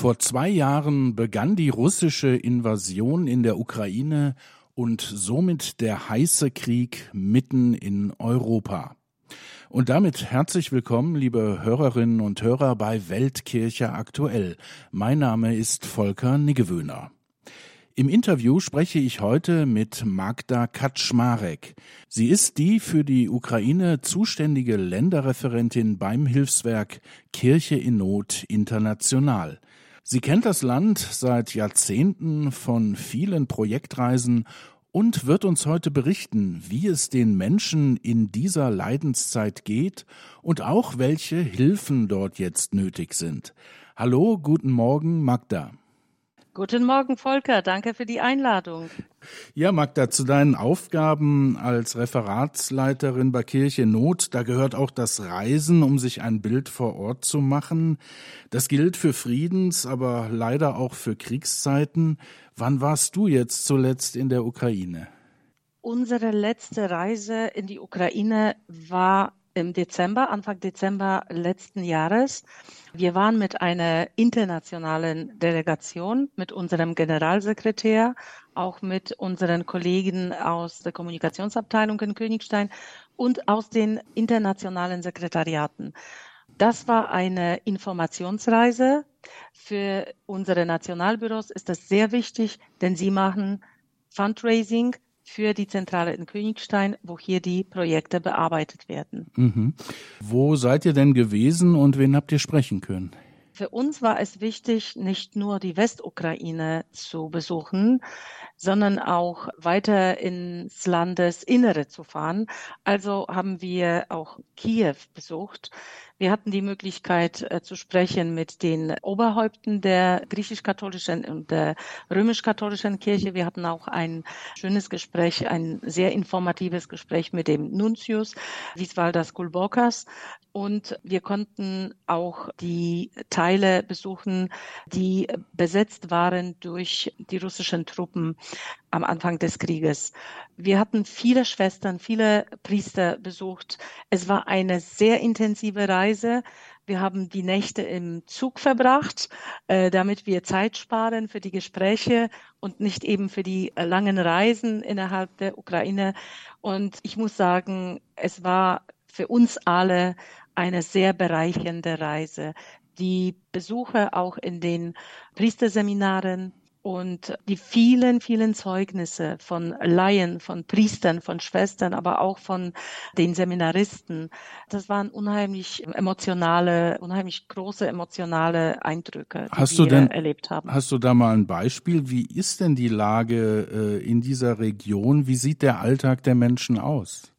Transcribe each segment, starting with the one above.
Vor zwei Jahren begann die russische Invasion in der Ukraine und somit der heiße Krieg mitten in Europa. Und damit herzlich willkommen, liebe Hörerinnen und Hörer bei Weltkirche aktuell. Mein Name ist Volker Niggewöhner. Im Interview spreche ich heute mit Magda Kaczmarek. Sie ist die für die Ukraine zuständige Länderreferentin beim Hilfswerk Kirche in Not International. Sie kennt das Land seit Jahrzehnten von vielen Projektreisen und wird uns heute berichten, wie es den Menschen in dieser Leidenszeit geht und auch welche Hilfen dort jetzt nötig sind. Hallo, guten Morgen, Magda. Guten Morgen, Volker. Danke für die Einladung. Ja, Magda, zu deinen Aufgaben als Referatsleiterin bei Kirche Not, da gehört auch das Reisen, um sich ein Bild vor Ort zu machen. Das gilt für Friedens, aber leider auch für Kriegszeiten. Wann warst du jetzt zuletzt in der Ukraine? Unsere letzte Reise in die Ukraine war im Dezember, Anfang Dezember letzten Jahres. Wir waren mit einer internationalen Delegation, mit unserem Generalsekretär, auch mit unseren Kollegen aus der Kommunikationsabteilung in Königstein und aus den internationalen Sekretariaten. Das war eine Informationsreise. Für unsere Nationalbüros ist das sehr wichtig, denn sie machen Fundraising für die Zentrale in Königstein, wo hier die Projekte bearbeitet werden. Mhm. Wo seid ihr denn gewesen und wen habt ihr sprechen können? Für uns war es wichtig, nicht nur die Westukraine zu besuchen, sondern auch weiter ins Landesinnere zu fahren. Also haben wir auch Kiew besucht. Wir hatten die Möglichkeit äh, zu sprechen mit den Oberhäupten der griechisch-katholischen und der römisch-katholischen Kirche. Wir hatten auch ein schönes Gespräch, ein sehr informatives Gespräch mit dem Nuntius Visvaldas Kulbokas. Und wir konnten auch die Teile besuchen, die besetzt waren durch die russischen Truppen am Anfang des Krieges. Wir hatten viele Schwestern, viele Priester besucht. Es war eine sehr intensive Reise. Wir haben die Nächte im Zug verbracht, äh, damit wir Zeit sparen für die Gespräche und nicht eben für die äh, langen Reisen innerhalb der Ukraine. Und ich muss sagen, es war für uns alle eine sehr bereichernde Reise. Die Besuche auch in den Priesterseminaren, und die vielen, vielen Zeugnisse von Laien, von Priestern, von Schwestern, aber auch von den Seminaristen, das waren unheimlich emotionale, unheimlich große emotionale Eindrücke, die hast wir denn, erlebt haben. Hast du da mal ein Beispiel? Wie ist denn die Lage äh, in dieser Region? Wie sieht der Alltag der Menschen aus?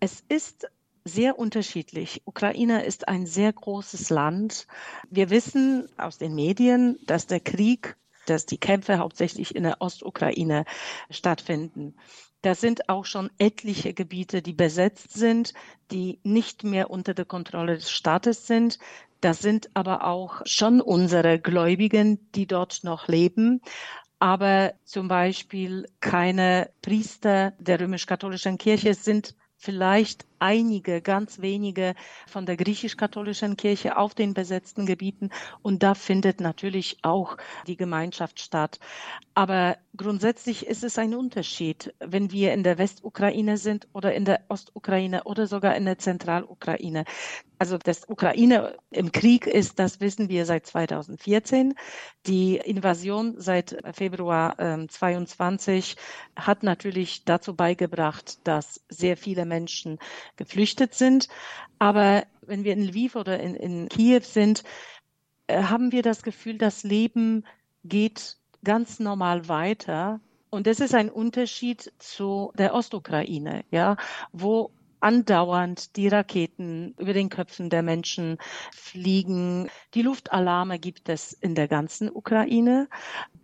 Es ist sehr unterschiedlich. Ukraine ist ein sehr großes Land. Wir wissen aus den Medien, dass der Krieg dass die Kämpfe hauptsächlich in der Ostukraine stattfinden. Da sind auch schon etliche Gebiete, die besetzt sind, die nicht mehr unter der Kontrolle des Staates sind. Das sind aber auch schon unsere Gläubigen, die dort noch leben aber zum Beispiel keine Priester der römisch-katholischen Kirche sind vielleicht einige, ganz wenige von der griechisch-katholischen Kirche auf den besetzten Gebieten. Und da findet natürlich auch die Gemeinschaft statt. Aber grundsätzlich ist es ein Unterschied, wenn wir in der Westukraine sind oder in der Ostukraine oder sogar in der Zentralukraine. Also, dass Ukraine im Krieg ist, das wissen wir seit 2014. Die Invasion seit Februar äh, 22 hat natürlich dazu beigebracht, dass sehr viele Menschen geflüchtet sind. Aber wenn wir in Lviv oder in, in Kiew sind, äh, haben wir das Gefühl, das Leben geht ganz normal weiter. Und das ist ein Unterschied zu der Ostukraine, ja, wo andauernd die Raketen über den Köpfen der Menschen fliegen. Die Luftalarme gibt es in der ganzen Ukraine.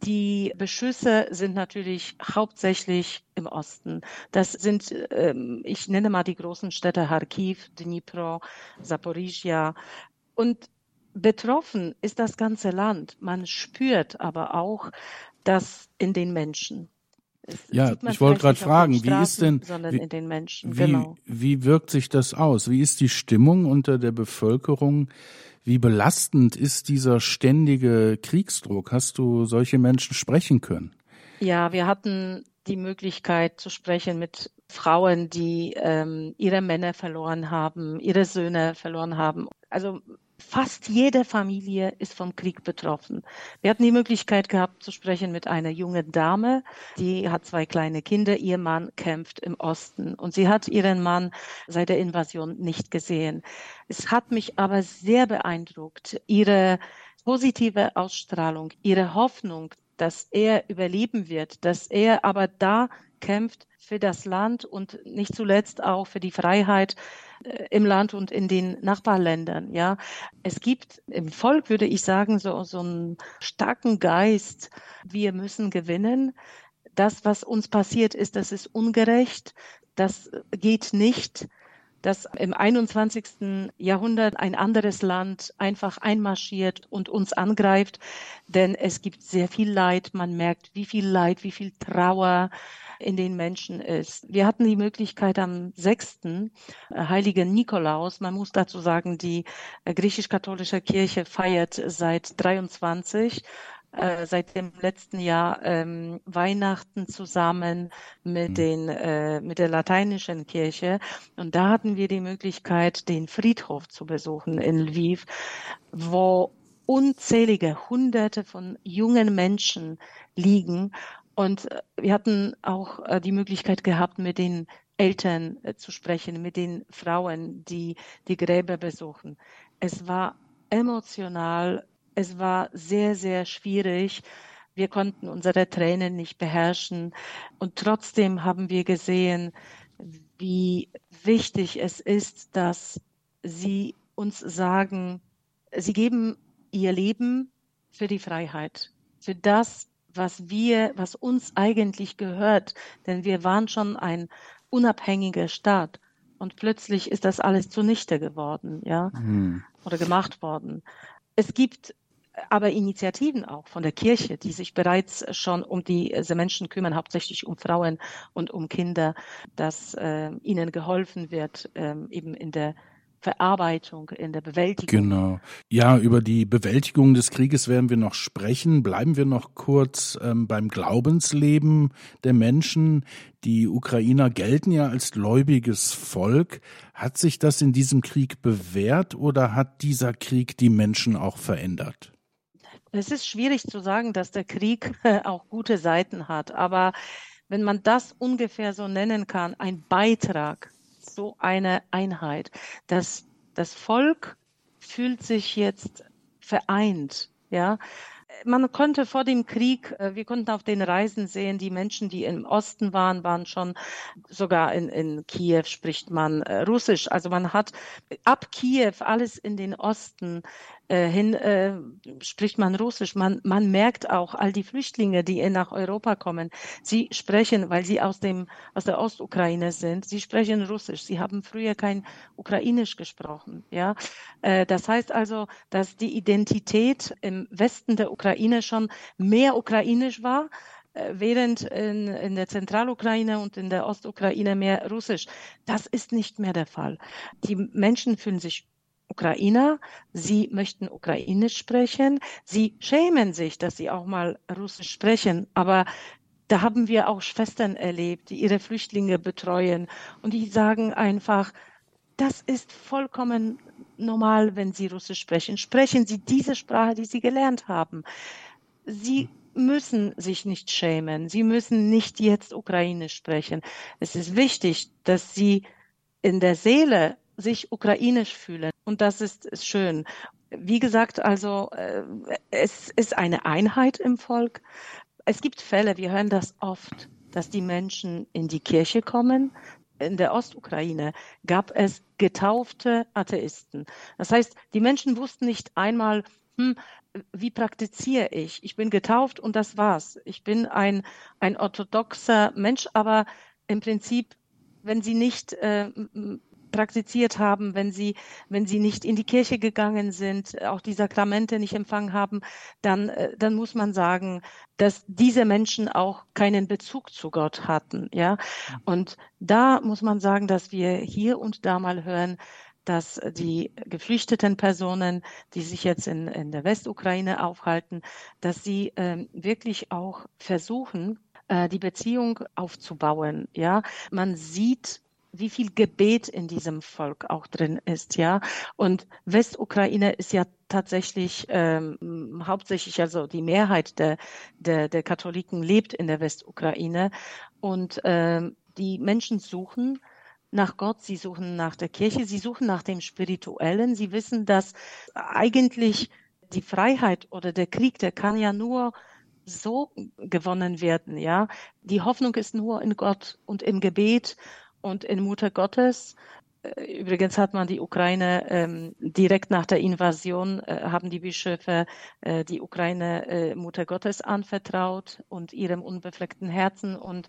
Die Beschüsse sind natürlich hauptsächlich im Osten. Das sind, ähm, ich nenne mal die großen Städte Kharkiv, Dnipro, Zaporizhia. Und betroffen ist das ganze Land. Man spürt aber auch das in den Menschen. Ja, ich wollte gerade fragen, wie ist denn, wie, wie, genau. wie wirkt sich das aus? Wie ist die Stimmung unter der Bevölkerung? Wie belastend ist dieser ständige Kriegsdruck? Hast du solche Menschen sprechen können? Ja, wir hatten die Möglichkeit zu sprechen mit Frauen, die ähm, ihre Männer verloren haben, ihre Söhne verloren haben. Also fast jede Familie ist vom Krieg betroffen. Wir hatten die Möglichkeit gehabt zu sprechen mit einer jungen Dame, die hat zwei kleine Kinder. Ihr Mann kämpft im Osten und sie hat ihren Mann seit der Invasion nicht gesehen. Es hat mich aber sehr beeindruckt, ihre positive Ausstrahlung, ihre Hoffnung, dass er überleben wird, dass er aber da kämpft für das Land und nicht zuletzt auch für die Freiheit äh, im Land und in den Nachbarländern. Ja, es gibt im Volk, würde ich sagen, so, so einen starken Geist. Wir müssen gewinnen. Das, was uns passiert ist, das ist ungerecht. Das geht nicht dass im 21. Jahrhundert ein anderes Land einfach einmarschiert und uns angreift, denn es gibt sehr viel Leid. Man merkt, wie viel Leid, wie viel Trauer in den Menschen ist. Wir hatten die Möglichkeit am 6. Äh, Heiligen Nikolaus, man muss dazu sagen, die äh, griechisch-katholische Kirche feiert seit 23 äh, seit dem letzten Jahr ähm, Weihnachten zusammen mit, mhm. den, äh, mit der lateinischen Kirche. Und da hatten wir die Möglichkeit, den Friedhof zu besuchen in Lviv, wo unzählige Hunderte von jungen Menschen liegen. Und äh, wir hatten auch äh, die Möglichkeit gehabt, mit den Eltern äh, zu sprechen, mit den Frauen, die die Gräber besuchen. Es war emotional es war sehr, sehr schwierig. Wir konnten unsere Tränen nicht beherrschen. Und trotzdem haben wir gesehen, wie wichtig es ist, dass sie uns sagen, sie geben ihr Leben für die Freiheit, für das, was wir, was uns eigentlich gehört. Denn wir waren schon ein unabhängiger Staat. Und plötzlich ist das alles zunichte geworden, ja, hm. oder gemacht worden. Es gibt aber Initiativen auch von der Kirche, die sich bereits schon um diese Menschen kümmern, hauptsächlich um Frauen und um Kinder, dass äh, ihnen geholfen wird, äh, eben in der Verarbeitung, in der Bewältigung. Genau. Ja, über die Bewältigung des Krieges werden wir noch sprechen. Bleiben wir noch kurz ähm, beim Glaubensleben der Menschen. Die Ukrainer gelten ja als gläubiges Volk. Hat sich das in diesem Krieg bewährt oder hat dieser Krieg die Menschen auch verändert? Es ist schwierig zu sagen, dass der Krieg auch gute Seiten hat, aber wenn man das ungefähr so nennen kann, ein Beitrag, so eine Einheit, dass das Volk fühlt sich jetzt vereint, ja, man konnte vor dem Krieg, äh, wir konnten auf den Reisen sehen, die Menschen, die im Osten waren, waren schon, sogar in, in Kiew spricht man äh, Russisch. Also man hat ab Kiew alles in den Osten äh, hin äh, spricht man Russisch. Man, man merkt auch all die Flüchtlinge, die nach Europa kommen. Sie sprechen, weil sie aus dem aus der Ostukraine sind. Sie sprechen Russisch. Sie haben früher kein Ukrainisch gesprochen. Ja, äh, das heißt also, dass die Identität im Westen der Ukraine schon mehr ukrainisch war äh, während in, in der Zentralukraine und in der Ostukraine mehr Russisch. Das ist nicht mehr der Fall. Die Menschen fühlen sich Ukrainer, sie möchten Ukrainisch sprechen, sie schämen sich, dass sie auch mal Russisch sprechen, aber da haben wir auch Schwestern erlebt, die ihre Flüchtlinge betreuen und die sagen einfach, das ist vollkommen normal, wenn Sie Russisch sprechen. Sprechen Sie diese Sprache, die Sie gelernt haben. Sie müssen sich nicht schämen. Sie müssen nicht jetzt Ukrainisch sprechen. Es ist wichtig, dass Sie in der Seele sich ukrainisch fühlen. Und das ist, schön. Wie gesagt, also äh, es ist eine Einheit im Volk. Es gibt Fälle, wir hören das oft, dass die Menschen in die Kirche kommen. In der Ostukraine gab es getaufte Atheisten. Das heißt, die Menschen wussten nicht einmal, hm, wie praktiziere ich? Ich bin getauft und das war's. Ich bin ein, ein orthodoxer Mensch, aber im Prinzip, wenn sie nicht äh, praktiziert haben, wenn sie, wenn sie nicht in die Kirche gegangen sind, auch die Sakramente nicht empfangen haben, dann, äh, dann muss man sagen, dass diese Menschen auch keinen Bezug zu Gott hatten, ja. Und da muss man sagen, dass wir hier und da mal hören, dass die geflüchteten Personen, die sich jetzt in, in der Westukraine aufhalten, dass sie ähm, wirklich auch versuchen, äh, die Beziehung aufzubauen. Ja, man sieht wie viel Gebet in diesem Volk auch drin ist, ja. Und Westukraine ist ja tatsächlich ähm, hauptsächlich, also die Mehrheit der, der, der Katholiken lebt in der Westukraine und ähm, die Menschen suchen nach Gott, sie suchen nach der Kirche, sie suchen nach dem Spirituellen, sie wissen, dass eigentlich die Freiheit oder der Krieg, der kann ja nur so gewonnen werden, ja. Die Hoffnung ist nur in Gott und im Gebet und in Mutter Gottes. Äh, übrigens hat man die Ukraine ähm, direkt nach der Invasion, äh, haben die Bischöfe äh, die Ukraine äh, Mutter Gottes anvertraut und ihrem unbefleckten Herzen und,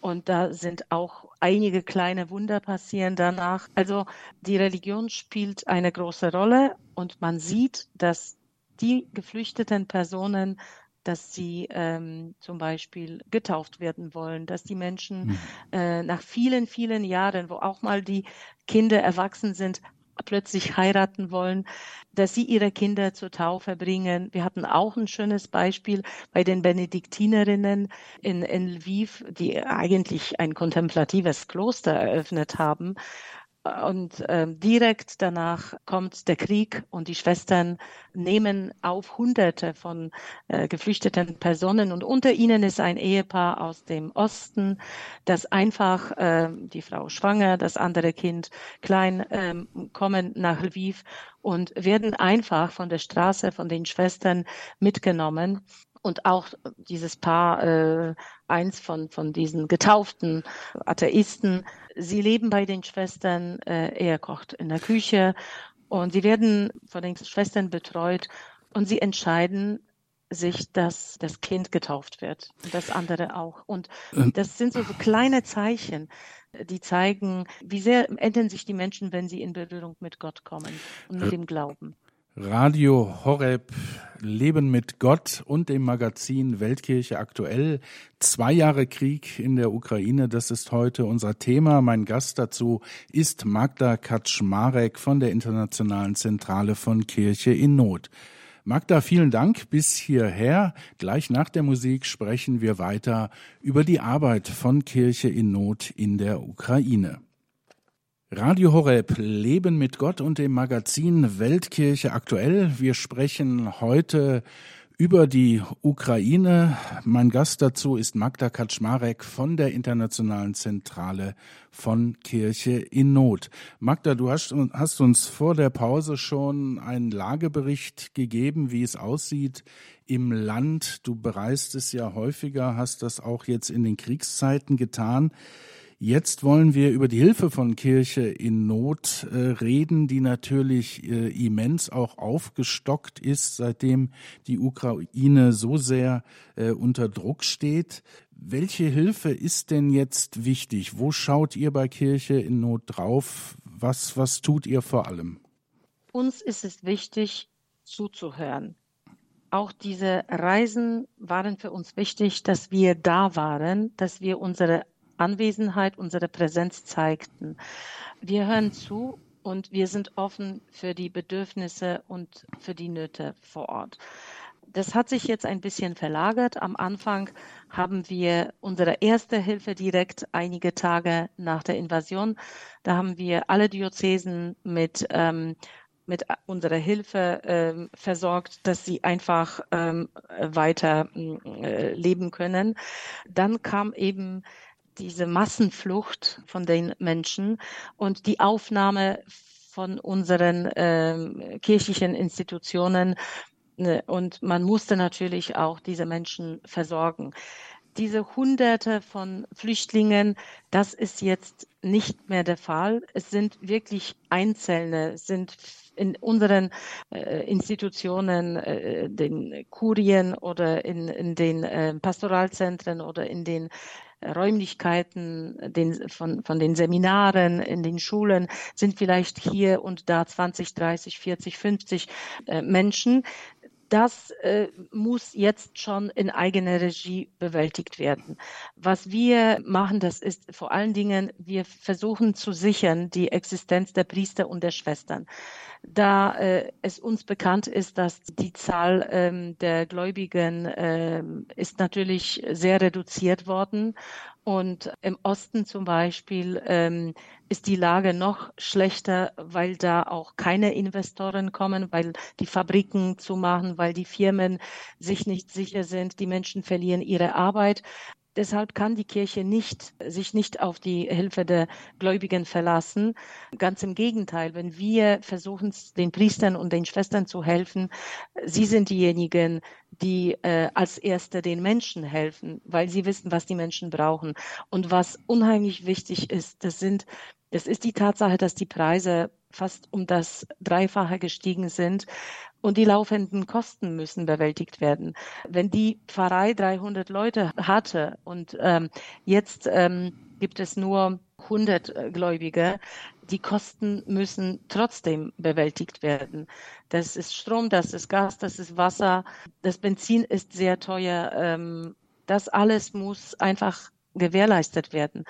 und da sind auch einige kleine Wunder passieren danach. Also die Religion spielt eine große Rolle und man sieht, dass die geflüchteten Personen dass sie ähm, zum Beispiel getauft werden wollen, dass die Menschen mhm. äh, nach vielen, vielen Jahren, wo auch mal die Kinder erwachsen sind, plötzlich heiraten wollen, dass sie ihre Kinder zur Taufe bringen. Wir hatten auch ein schönes Beispiel bei den Benediktinerinnen in, in Lviv, die eigentlich ein kontemplatives Kloster eröffnet haben und ähm, direkt danach kommt der Krieg und die Schwestern nehmen auf Hunderte von äh, geflüchteten Personen und unter ihnen ist ein Ehepaar aus dem Osten, das einfach äh, die Frau schwanger, das andere Kind klein ähm, kommen nach Lviv und werden einfach von der Straße von den Schwestern mitgenommen und auch dieses Paar, äh, eins von, von diesen getauften Atheisten, sie leben bei den Schwestern, äh, er kocht in der Küche und sie werden von den Schwestern betreut und sie entscheiden sich, dass das Kind getauft wird und das andere auch. Und ähm. das sind so, so kleine Zeichen, die zeigen, wie sehr ändern sich die Menschen, wenn sie in Berührung mit Gott kommen und mit äh, dem Glauben. Radio Horeb Leben mit Gott und dem Magazin Weltkirche aktuell. Zwei Jahre Krieg in der Ukraine, das ist heute unser Thema. Mein Gast dazu ist Magda Kaczmarek von der Internationalen Zentrale von Kirche in Not. Magda, vielen Dank bis hierher. Gleich nach der Musik sprechen wir weiter über die Arbeit von Kirche in Not in der Ukraine. Radio Horeb Leben mit Gott und dem Magazin Weltkirche aktuell. Wir sprechen heute über die Ukraine. Mein Gast dazu ist Magda Kaczmarek von der Internationalen Zentrale von Kirche in Not. Magda, du hast, hast uns vor der Pause schon einen Lagebericht gegeben, wie es aussieht im Land. Du bereist es ja häufiger, hast das auch jetzt in den Kriegszeiten getan. Jetzt wollen wir über die Hilfe von Kirche in Not äh, reden, die natürlich äh, immens auch aufgestockt ist, seitdem die Ukraine so sehr äh, unter Druck steht. Welche Hilfe ist denn jetzt wichtig? Wo schaut ihr bei Kirche in Not drauf? Was, was tut ihr vor allem? Uns ist es wichtig, zuzuhören. Auch diese Reisen waren für uns wichtig, dass wir da waren, dass wir unsere Anwesenheit, unsere Präsenz zeigten. Wir hören zu und wir sind offen für die Bedürfnisse und für die Nöte vor Ort. Das hat sich jetzt ein bisschen verlagert. Am Anfang haben wir unsere erste Hilfe direkt einige Tage nach der Invasion. Da haben wir alle Diözesen mit ähm, mit unserer Hilfe ähm, versorgt, dass sie einfach ähm, weiter äh, leben können. Dann kam eben diese Massenflucht von den Menschen und die Aufnahme von unseren ähm, kirchlichen Institutionen. Ne, und man musste natürlich auch diese Menschen versorgen. Diese Hunderte von Flüchtlingen, das ist jetzt nicht mehr der Fall. Es sind wirklich Einzelne, sind in unseren äh, Institutionen, äh, den Kurien oder in, in den äh, Pastoralzentren oder in den Räumlichkeiten den, von, von den Seminaren in den Schulen sind vielleicht hier und da 20, 30, 40, 50 äh, Menschen. Das äh, muss jetzt schon in eigener Regie bewältigt werden. Was wir machen, das ist vor allen Dingen, wir versuchen zu sichern die Existenz der Priester und der Schwestern. Da äh, es uns bekannt ist, dass die Zahl ähm, der Gläubigen äh, ist natürlich sehr reduziert worden und im Osten zum Beispiel ähm, ist die Lage noch schlechter, weil da auch keine Investoren kommen, weil die Fabriken zumachen, weil die Firmen sich nicht sicher sind, die Menschen verlieren ihre Arbeit. Deshalb kann die Kirche nicht, sich nicht auf die Hilfe der Gläubigen verlassen. Ganz im Gegenteil, wenn wir versuchen, den Priestern und den Schwestern zu helfen, sie sind diejenigen, die äh, als Erste den Menschen helfen, weil sie wissen, was die Menschen brauchen. Und was unheimlich wichtig ist, das sind, das ist die Tatsache, dass die Preise fast um das Dreifache gestiegen sind und die laufenden Kosten müssen bewältigt werden. Wenn die Pfarrei 300 Leute hatte und ähm, jetzt ähm, gibt es nur 100 äh, Gläubige, die Kosten müssen trotzdem bewältigt werden. Das ist Strom, das ist Gas, das ist Wasser, das Benzin ist sehr teuer. Ähm, das alles muss einfach gewährleistet werden.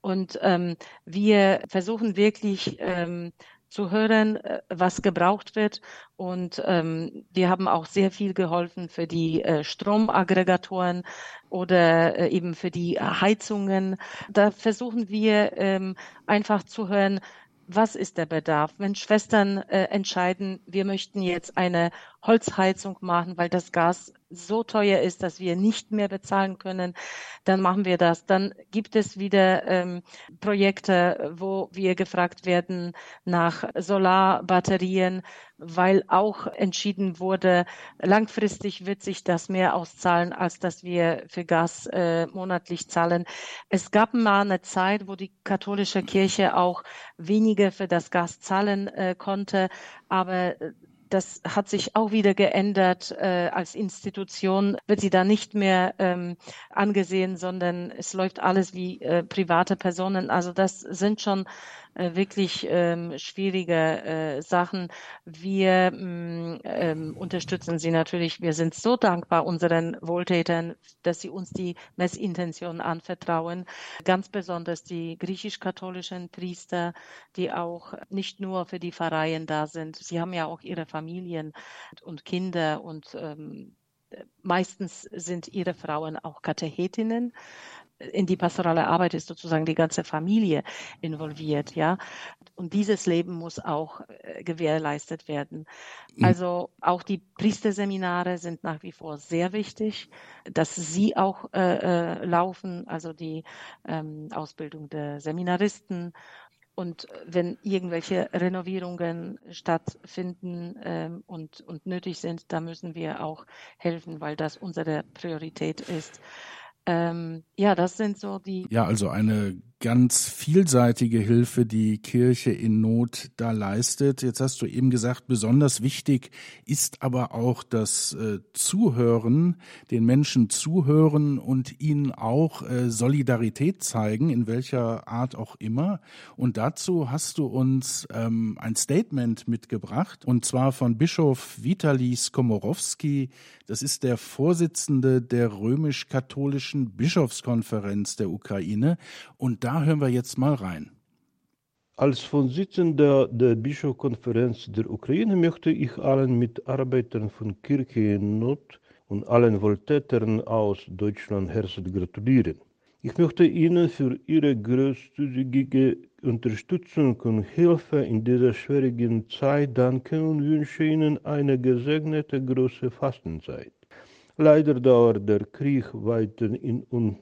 Und ähm, wir versuchen wirklich ähm, zu hören, äh, was gebraucht wird. Und ähm, wir haben auch sehr viel geholfen für die äh, Stromaggregatoren oder äh, eben für die Heizungen. Da versuchen wir ähm, einfach zu hören, was ist der Bedarf? Wenn Schwestern äh, entscheiden, wir möchten jetzt eine Holzheizung machen, weil das Gas so teuer ist, dass wir nicht mehr bezahlen können, dann machen wir das. Dann gibt es wieder ähm, Projekte, wo wir gefragt werden nach Solarbatterien, weil auch entschieden wurde, langfristig wird sich das mehr auszahlen, als dass wir für Gas äh, monatlich zahlen. Es gab mal eine Zeit, wo die katholische Kirche auch weniger für das Gas zahlen äh, konnte, aber äh, das hat sich auch wieder geändert. Äh, als Institution wird sie da nicht mehr ähm, angesehen, sondern es läuft alles wie äh, private Personen. Also das sind schon äh, wirklich ähm, schwierige äh, Sachen. Wir mm, ähm, unterstützen sie natürlich. Wir sind so dankbar unseren Wohltätern, dass sie uns die Messintention anvertrauen. Ganz besonders die griechisch-katholischen Priester, die auch nicht nur für die Pfarreien da sind. Sie haben ja auch ihre Familien und Kinder und ähm, meistens sind ihre Frauen auch Katechetinnen in die pastorale Arbeit ist sozusagen die ganze Familie involviert, ja. Und dieses Leben muss auch äh, gewährleistet werden. Mhm. Also auch die Priesterseminare sind nach wie vor sehr wichtig, dass sie auch äh, äh, laufen, also die ähm, Ausbildung der Seminaristen. Und wenn irgendwelche Renovierungen stattfinden ähm, und, und nötig sind, da müssen wir auch helfen, weil das unsere Priorität ist. Ähm, ja, das sind so die. Ja, also eine ganz vielseitige Hilfe die Kirche in Not da leistet. Jetzt hast du eben gesagt, besonders wichtig ist aber auch das äh, Zuhören, den Menschen zuhören und ihnen auch äh, Solidarität zeigen, in welcher Art auch immer. Und dazu hast du uns ähm, ein Statement mitgebracht, und zwar von Bischof Vitali Skomorowski. Das ist der Vorsitzende der römisch-katholischen Bischofskonferenz der Ukraine. Und da hören wir jetzt mal rein. Als Vorsitzender der Bischofskonferenz der Ukraine möchte ich allen Mitarbeitern von Kirche in Not und allen Wohltätern aus Deutschland herzlich gratulieren. Ich möchte Ihnen für Ihre großzügige Unterstützung und Hilfe in dieser schwierigen Zeit danken und wünsche Ihnen eine gesegnete große Fastenzeit. Leider dauert der Krieg weiterhin und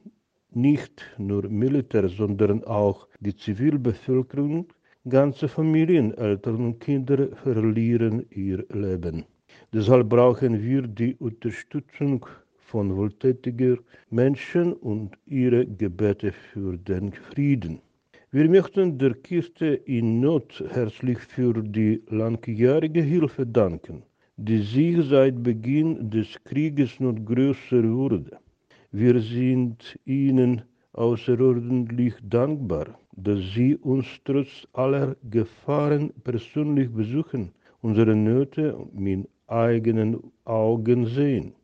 nicht nur Militär, sondern auch die Zivilbevölkerung, ganze Familien, Eltern und Kinder verlieren ihr Leben. Deshalb brauchen wir die Unterstützung von wohltätigen Menschen und ihre Gebete für den Frieden. Wir möchten der Kirche in Not herzlich für die langjährige Hilfe danken, die sich seit Beginn des Krieges noch größer wurde. Wir sind Ihnen außerordentlich dankbar, dass Sie uns trotz aller Gefahren persönlich besuchen, unsere Nöte mit eigenen Augen sehen.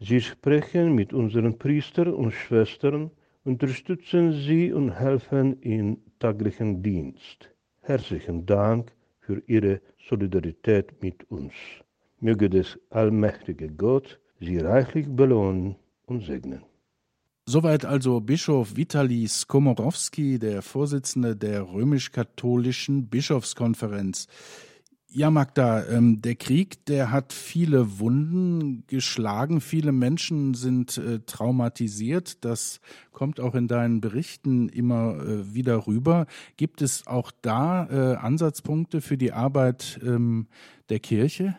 Sie sprechen mit unseren Priestern und Schwestern, unterstützen sie und helfen im täglichen Dienst. Herzlichen Dank für Ihre Solidarität mit uns. Möge das allmächtige Gott Sie reichlich belohnen und segnen. Soweit also Bischof Vitali Skomorowski, der Vorsitzende der römisch-katholischen Bischofskonferenz. Ja, Magda, ähm, der Krieg, der hat viele Wunden geschlagen, viele Menschen sind äh, traumatisiert. Das kommt auch in deinen Berichten immer äh, wieder rüber. Gibt es auch da äh, Ansatzpunkte für die Arbeit ähm, der Kirche?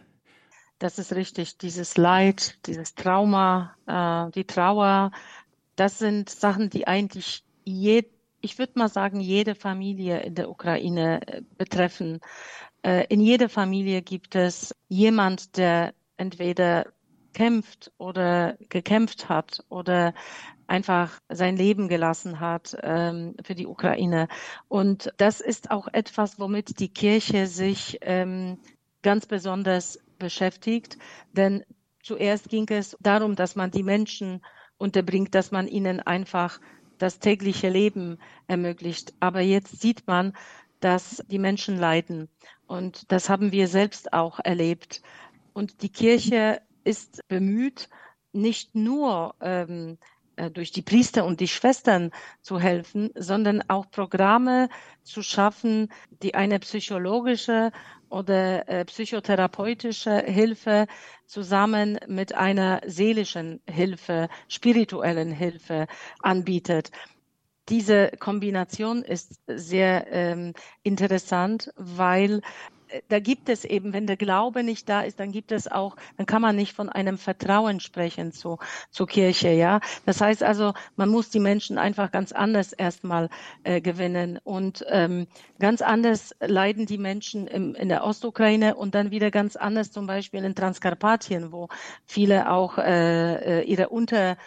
Das ist richtig. Dieses Leid, dieses Trauma, äh, die Trauer, das sind Sachen, die eigentlich je, ich würde mal sagen, jede Familie in der Ukraine äh, betreffen. Äh, in jeder Familie gibt es jemand, der entweder kämpft oder gekämpft hat oder einfach sein Leben gelassen hat ähm, für die Ukraine. Und das ist auch etwas, womit die Kirche sich ähm, ganz besonders beschäftigt. Denn zuerst ging es darum, dass man die Menschen unterbringt, dass man ihnen einfach das tägliche Leben ermöglicht. Aber jetzt sieht man, dass die Menschen leiden. Und das haben wir selbst auch erlebt. Und die Kirche ist bemüht, nicht nur ähm, äh, durch die Priester und die Schwestern zu helfen, sondern auch Programme zu schaffen, die eine psychologische oder äh, psychotherapeutische Hilfe zusammen mit einer seelischen Hilfe, spirituellen Hilfe anbietet. Diese Kombination ist sehr ähm, interessant, weil da gibt es eben, wenn der Glaube nicht da ist, dann gibt es auch, dann kann man nicht von einem Vertrauen sprechen zu, zur Kirche, ja. Das heißt also, man muss die Menschen einfach ganz anders erstmal äh, gewinnen und ähm, ganz anders leiden die Menschen im, in der Ostukraine und dann wieder ganz anders zum Beispiel in Transkarpatien, wo viele auch äh, äh ihre Unter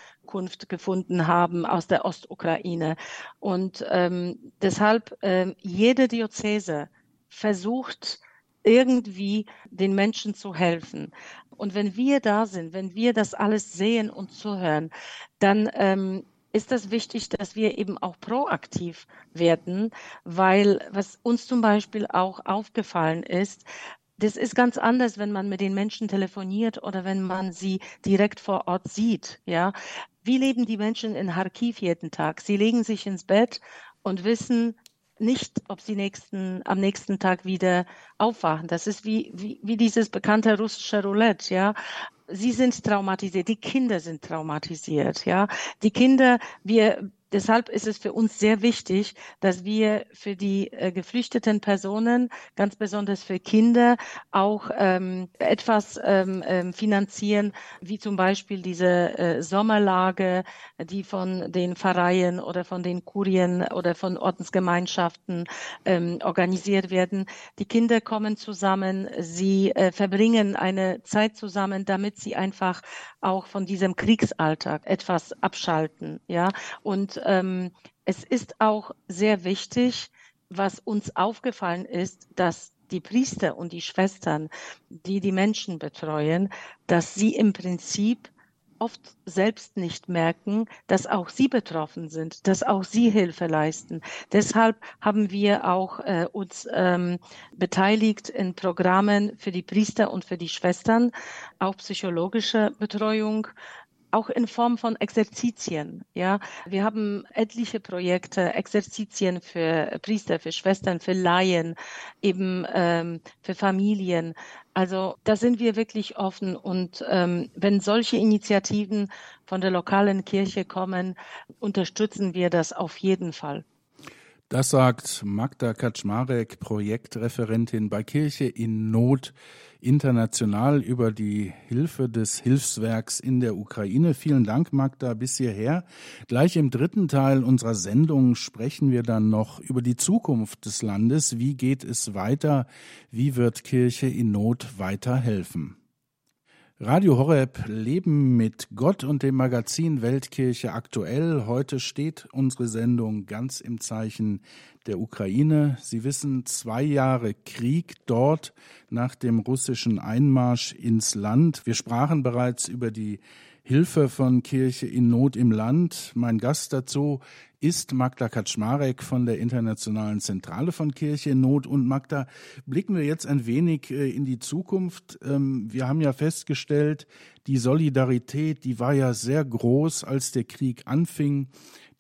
gefunden haben aus der Ostukraine. Und ähm, deshalb äh, jede Diözese versucht irgendwie den Menschen zu helfen. Und wenn wir da sind, wenn wir das alles sehen und zuhören, dann ähm, ist das wichtig, dass wir eben auch proaktiv werden, weil was uns zum Beispiel auch aufgefallen ist, das ist ganz anders, wenn man mit den Menschen telefoniert oder wenn man sie direkt vor Ort sieht. Ja, wie leben die Menschen in Kharkiv jeden Tag? Sie legen sich ins Bett und wissen nicht, ob sie nächsten, am nächsten Tag wieder aufwachen. Das ist wie, wie, wie dieses bekannte russische Roulette, ja. Sie sind traumatisiert, die Kinder sind traumatisiert, ja. Die Kinder, wir deshalb ist es für uns sehr wichtig, dass wir für die äh, geflüchteten Personen, ganz besonders für Kinder, auch ähm, etwas ähm, ähm, finanzieren, wie zum Beispiel diese äh, Sommerlage, die von den Pfarreien oder von den Kurien oder von Ordensgemeinschaften ähm, organisiert werden. Die Kinder kommen zusammen, sie äh, verbringen eine Zeit zusammen, damit sie einfach auch von diesem Kriegsalltag etwas abschalten, ja und ähm, es ist auch sehr wichtig, was uns aufgefallen ist, dass die Priester und die Schwestern, die die Menschen betreuen, dass sie im Prinzip oft selbst nicht merken, dass auch sie betroffen sind, dass auch sie Hilfe leisten. Deshalb haben wir auch äh, uns ähm, beteiligt in Programmen für die Priester und für die Schwestern, auch psychologische Betreuung, auch in Form von Exerzitien. Ja, wir haben etliche Projekte, Exerzitien für Priester, für Schwestern, für Laien, eben ähm, für Familien. Also da sind wir wirklich offen und ähm, wenn solche Initiativen von der lokalen Kirche kommen, unterstützen wir das auf jeden Fall. Das sagt Magda Kaczmarek, Projektreferentin bei Kirche in Not international über die Hilfe des Hilfswerks in der Ukraine. Vielen Dank, Magda, bis hierher. Gleich im dritten Teil unserer Sendung sprechen wir dann noch über die Zukunft des Landes. Wie geht es weiter? Wie wird Kirche in Not weiterhelfen? Radio Horeb Leben mit Gott und dem Magazin Weltkirche aktuell. Heute steht unsere Sendung ganz im Zeichen der Ukraine. Sie wissen, zwei Jahre Krieg dort nach dem russischen Einmarsch ins Land. Wir sprachen bereits über die Hilfe von Kirche in Not im Land. Mein Gast dazu ist Magda Kaczmarek von der Internationalen Zentrale von Kirche in Not. Und Magda, blicken wir jetzt ein wenig äh, in die Zukunft. Ähm, wir haben ja festgestellt, die Solidarität, die war ja sehr groß, als der Krieg anfing.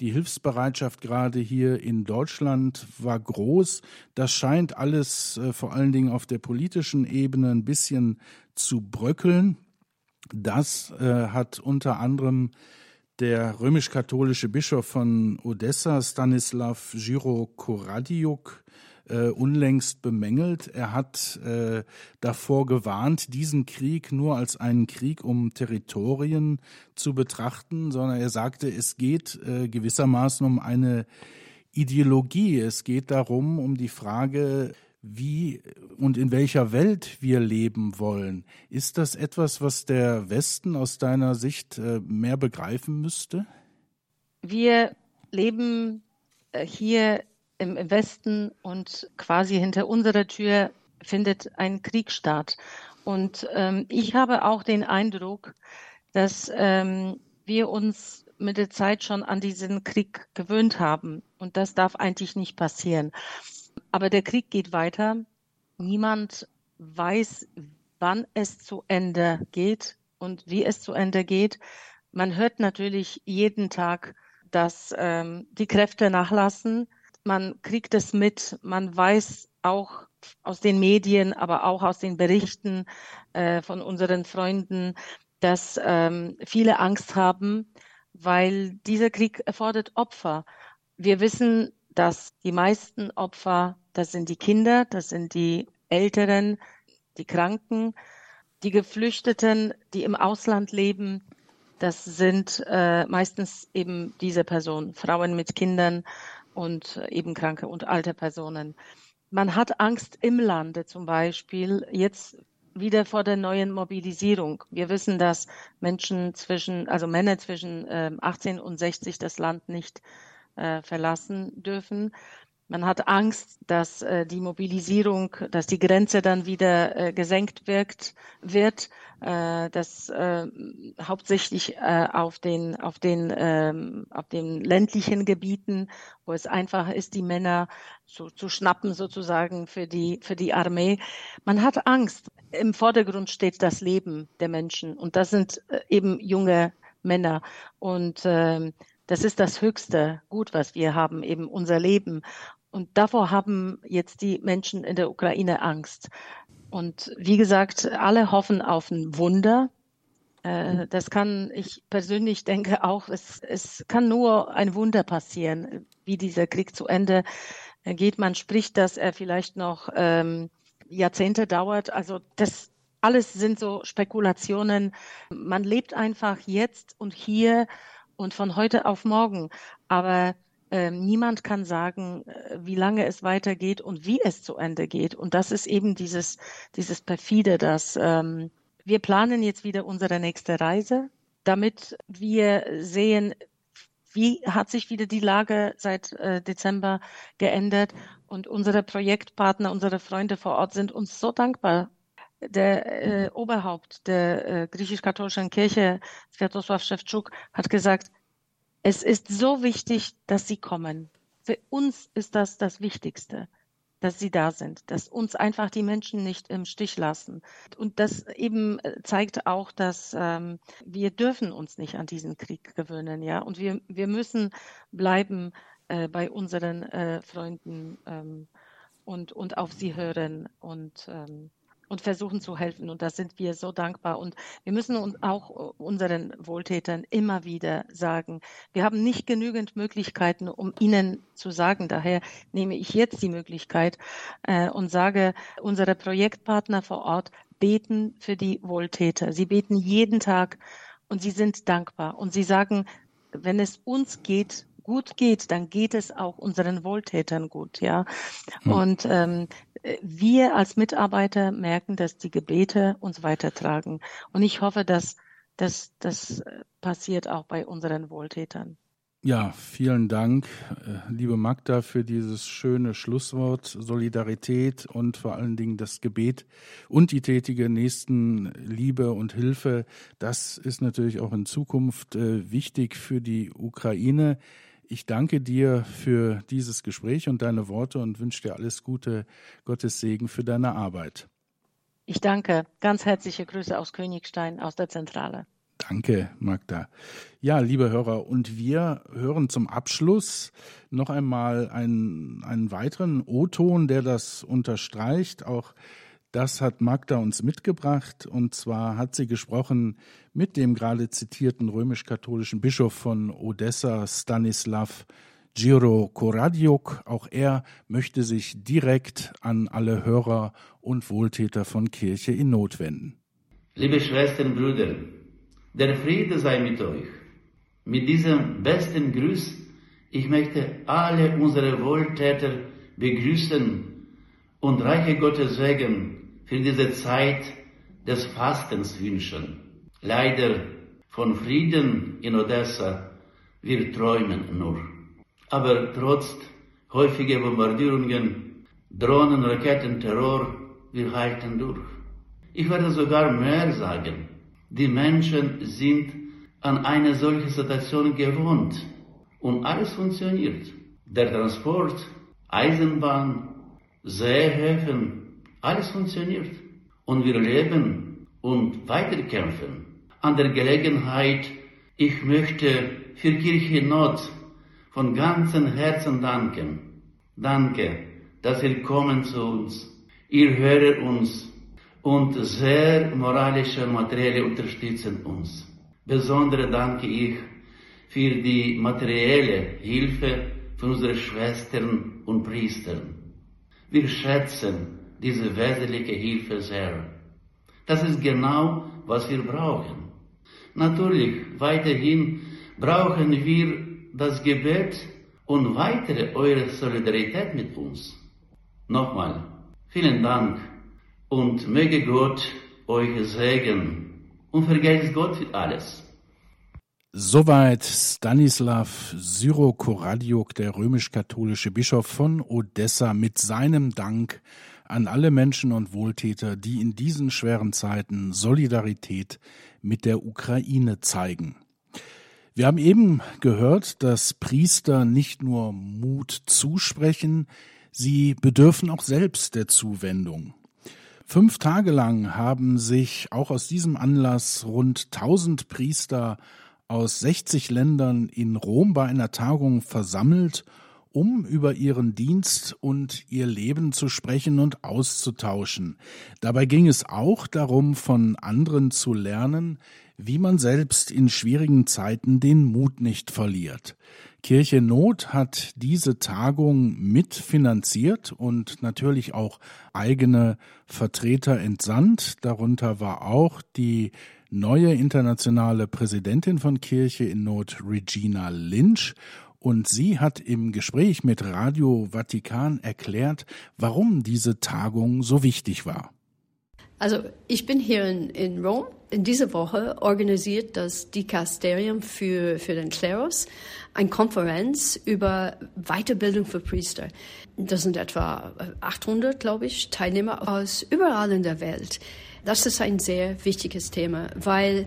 Die Hilfsbereitschaft gerade hier in Deutschland war groß. Das scheint alles äh, vor allen Dingen auf der politischen Ebene ein bisschen zu bröckeln. Das äh, hat unter anderem der römisch-katholische Bischof von Odessa, Stanislav Giro Koradiuk, äh, unlängst bemängelt. Er hat äh, davor gewarnt, diesen Krieg nur als einen Krieg um Territorien zu betrachten, sondern er sagte, es geht äh, gewissermaßen um eine Ideologie. Es geht darum, um die Frage, wie und in welcher Welt wir leben wollen. Ist das etwas, was der Westen aus deiner Sicht äh, mehr begreifen müsste? Wir leben äh, hier im Westen und quasi hinter unserer Tür findet ein Krieg statt. Und ähm, ich habe auch den Eindruck, dass ähm, wir uns mit der Zeit schon an diesen Krieg gewöhnt haben. Und das darf eigentlich nicht passieren. Aber der Krieg geht weiter. Niemand weiß, wann es zu Ende geht und wie es zu Ende geht. Man hört natürlich jeden Tag, dass ähm, die Kräfte nachlassen. Man kriegt es mit. Man weiß auch aus den Medien, aber auch aus den Berichten äh, von unseren Freunden, dass ähm, viele Angst haben, weil dieser Krieg erfordert Opfer. Wir wissen, dass die meisten Opfer, das sind die Kinder, das sind die Älteren, die Kranken, die Geflüchteten, die im Ausland leben, das sind äh, meistens eben diese Personen, Frauen mit Kindern und eben kranke und alte Personen. Man hat Angst im Lande zum Beispiel jetzt wieder vor der neuen Mobilisierung. Wir wissen, dass Menschen zwischen, also Männer zwischen äh, 18 und 60 das Land nicht äh, verlassen dürfen. Man hat Angst, dass äh, die Mobilisierung, dass die Grenze dann wieder äh, gesenkt wirkt, wird, äh, dass äh, hauptsächlich äh, auf den auf den ähm, auf den ländlichen Gebieten, wo es einfach ist, die Männer zu, zu schnappen sozusagen für die für die Armee. Man hat Angst. Im Vordergrund steht das Leben der Menschen und das sind äh, eben junge Männer und äh, das ist das höchste Gut, was wir haben, eben unser Leben. Und davor haben jetzt die Menschen in der Ukraine Angst. Und wie gesagt, alle hoffen auf ein Wunder. Äh, das kann, ich persönlich denke auch, es, es kann nur ein Wunder passieren, wie dieser Krieg zu Ende geht. Man spricht, dass er vielleicht noch ähm, Jahrzehnte dauert. Also das alles sind so Spekulationen. Man lebt einfach jetzt und hier und von heute auf morgen. Aber ähm, niemand kann sagen, äh, wie lange es weitergeht und wie es zu Ende geht. Und das ist eben dieses, dieses perfide, dass ähm, wir planen jetzt wieder unsere nächste Reise, damit wir sehen, wie hat sich wieder die Lage seit äh, Dezember geändert. Und unsere Projektpartner, unsere Freunde vor Ort sind uns so dankbar. Der äh, Oberhaupt der äh, griechisch-katholischen Kirche, Sviatoslav Shevchuk, hat gesagt, es ist so wichtig, dass sie kommen. Für uns ist das das Wichtigste, dass sie da sind, dass uns einfach die Menschen nicht im Stich lassen. Und das eben äh, zeigt auch, dass ähm, wir dürfen uns nicht an diesen Krieg gewöhnen, ja. Und wir, wir müssen bleiben äh, bei unseren äh, Freunden ähm, und, und auf sie hören und ähm, und versuchen zu helfen. Und da sind wir so dankbar. Und wir müssen uns auch unseren Wohltätern immer wieder sagen, wir haben nicht genügend Möglichkeiten, um ihnen zu sagen. Daher nehme ich jetzt die Möglichkeit äh, und sage, unsere Projektpartner vor Ort beten für die Wohltäter. Sie beten jeden Tag und sie sind dankbar. Und sie sagen, wenn es uns geht gut geht, dann geht es auch unseren Wohltätern gut, ja. Hm. Und ähm, wir als Mitarbeiter merken, dass die Gebete uns weitertragen. Und ich hoffe, dass, dass das passiert auch bei unseren Wohltätern. Ja, vielen Dank, äh, liebe Magda, für dieses schöne Schlusswort. Solidarität und vor allen Dingen das Gebet und die tätige Nächstenliebe und Hilfe. Das ist natürlich auch in Zukunft äh, wichtig für die Ukraine. Ich danke dir für dieses Gespräch und deine Worte und wünsche dir alles Gute, Gottes Segen für deine Arbeit. Ich danke. Ganz herzliche Grüße aus Königstein, aus der Zentrale. Danke, Magda. Ja, liebe Hörer, und wir hören zum Abschluss noch einmal einen, einen weiteren O-Ton, der das unterstreicht. Auch das hat Magda uns mitgebracht. Und zwar hat sie gesprochen mit dem gerade zitierten römisch-katholischen Bischof von Odessa, Stanislav Giro Koradiuk. Auch er möchte sich direkt an alle Hörer und Wohltäter von Kirche in Not wenden. Liebe Schwestern, Brüder, der Friede sei mit euch. Mit diesem besten Gruß, ich möchte alle unsere Wohltäter begrüßen und reiche Gottes Segen für diese Zeit des Fastens wünschen. Leider von Frieden in Odessa, wir träumen nur. Aber trotz häufiger Bombardierungen, Drohnen, Raketen, Terror, wir halten durch. Ich werde sogar mehr sagen. Die Menschen sind an eine solche Situation gewohnt und alles funktioniert. Der Transport, Eisenbahn, Seehäfen, alles funktioniert. Und wir leben und weiterkämpfen. An der Gelegenheit, ich möchte für Kirche Not von ganzem Herzen danken. Danke, dass ihr kommen zu uns. Ihr hört uns und sehr moralische Materielle unterstützen uns. Besonders danke ich für die materielle Hilfe von unseren Schwestern und Priestern. Wir schätzen diese wesentliche Hilfe sehr. Das ist genau, was wir brauchen. Natürlich, weiterhin brauchen wir das Gebet und weitere eure Solidarität mit uns. Nochmal, vielen Dank und möge Gott euch segnen und vergelt's Gott für alles. Soweit Stanislav Syrokoradiuk, der römisch-katholische Bischof von Odessa, mit seinem Dank an alle Menschen und Wohltäter, die in diesen schweren Zeiten Solidarität mit der Ukraine zeigen. Wir haben eben gehört, dass Priester nicht nur Mut zusprechen, sie bedürfen auch selbst der Zuwendung. Fünf Tage lang haben sich auch aus diesem Anlass rund 1000 Priester aus 60 Ländern in Rom bei einer Tagung versammelt, um über ihren Dienst und ihr Leben zu sprechen und auszutauschen. Dabei ging es auch darum, von anderen zu lernen, wie man selbst in schwierigen Zeiten den Mut nicht verliert. Kirche Not hat diese Tagung mitfinanziert und natürlich auch eigene Vertreter entsandt. Darunter war auch die neue internationale Präsidentin von Kirche in Not, Regina Lynch. Und sie hat im Gespräch mit Radio Vatikan erklärt, warum diese Tagung so wichtig war. Also ich bin hier in, in Rom. In dieser Woche organisiert das Dikasterium für, für den Klerus eine Konferenz über Weiterbildung für Priester. Das sind etwa 800, glaube ich, Teilnehmer aus überall in der Welt. Das ist ein sehr wichtiges Thema, weil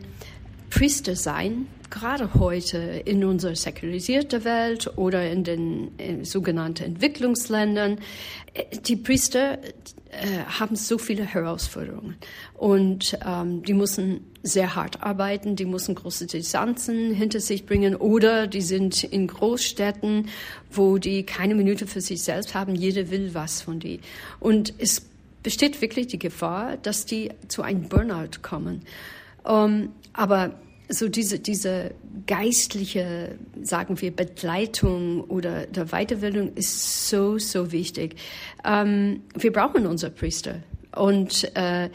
Priester sein, gerade heute in unserer säkularisierten Welt oder in den in sogenannten Entwicklungsländern, äh, die Priester äh, haben so viele Herausforderungen und ähm, die müssen sehr hart arbeiten, die müssen große Distanzen hinter sich bringen oder die sind in Großstädten, wo die keine Minute für sich selbst haben, jeder will was von die. Und es besteht wirklich die Gefahr, dass die zu einem Burnout kommen. Ähm, aber so diese, diese geistliche, sagen wir, Begleitung oder der Weiterbildung ist so, so wichtig. Ähm, wir brauchen unsere Priester. Und äh,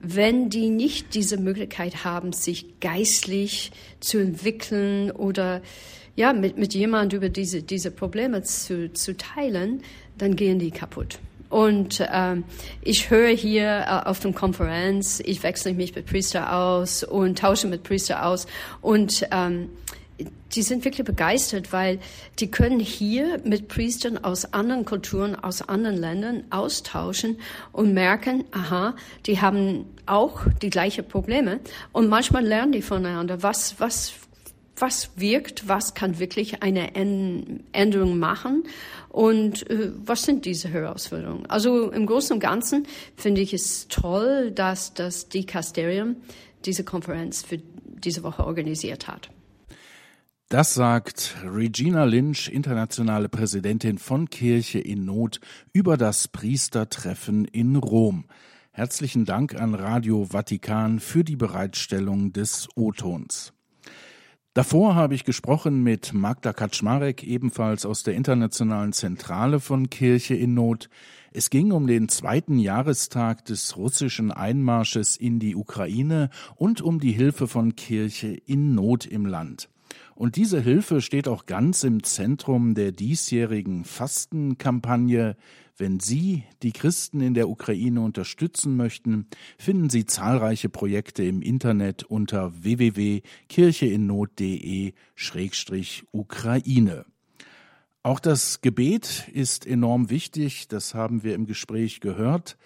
wenn die nicht diese Möglichkeit haben, sich geistlich zu entwickeln oder ja, mit, mit jemand über diese, diese Probleme zu, zu teilen, dann gehen die kaputt. Und ähm, ich höre hier äh, auf der Konferenz, ich wechsle mich mit Priester aus und tausche mit Priester aus. Und ähm, die sind wirklich begeistert, weil die können hier mit Priestern aus anderen Kulturen, aus anderen Ländern austauschen und merken, aha, die haben auch die gleichen Probleme. Und manchmal lernen die voneinander, was, was was wirkt, was kann wirklich eine Änderung machen und äh, was sind diese Herausforderungen. Also im Großen und Ganzen finde ich es toll, dass das Dikasterium diese Konferenz für diese Woche organisiert hat. Das sagt Regina Lynch, internationale Präsidentin von Kirche in Not, über das Priestertreffen in Rom. Herzlichen Dank an Radio Vatikan für die Bereitstellung des O-Tons. Davor habe ich gesprochen mit Magda Kaczmarek, ebenfalls aus der internationalen Zentrale von Kirche in Not. Es ging um den zweiten Jahrestag des russischen Einmarsches in die Ukraine und um die Hilfe von Kirche in Not im Land. Und diese Hilfe steht auch ganz im Zentrum der diesjährigen Fastenkampagne. Wenn Sie die Christen in der Ukraine unterstützen möchten, finden Sie zahlreiche Projekte im Internet unter www.kircheinnot.de-ukraine. Auch das Gebet ist enorm wichtig, das haben wir im Gespräch gehört.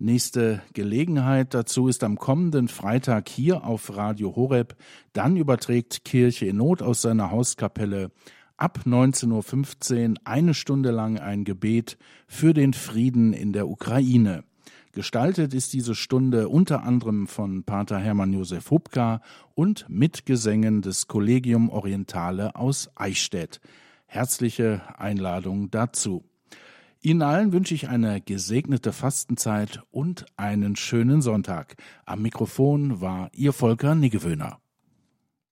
Nächste Gelegenheit dazu ist am kommenden Freitag hier auf Radio Horeb. Dann überträgt Kirche in Not aus seiner Hauskapelle ab 19.15 Uhr eine Stunde lang ein Gebet für den Frieden in der Ukraine. Gestaltet ist diese Stunde unter anderem von Pater Hermann Josef Hubka und mit Gesängen des Collegium Orientale aus Eichstätt. Herzliche Einladung dazu. Ihnen allen wünsche ich eine gesegnete Fastenzeit und einen schönen Sonntag. Am Mikrofon war Ihr Volker Niggewöhner.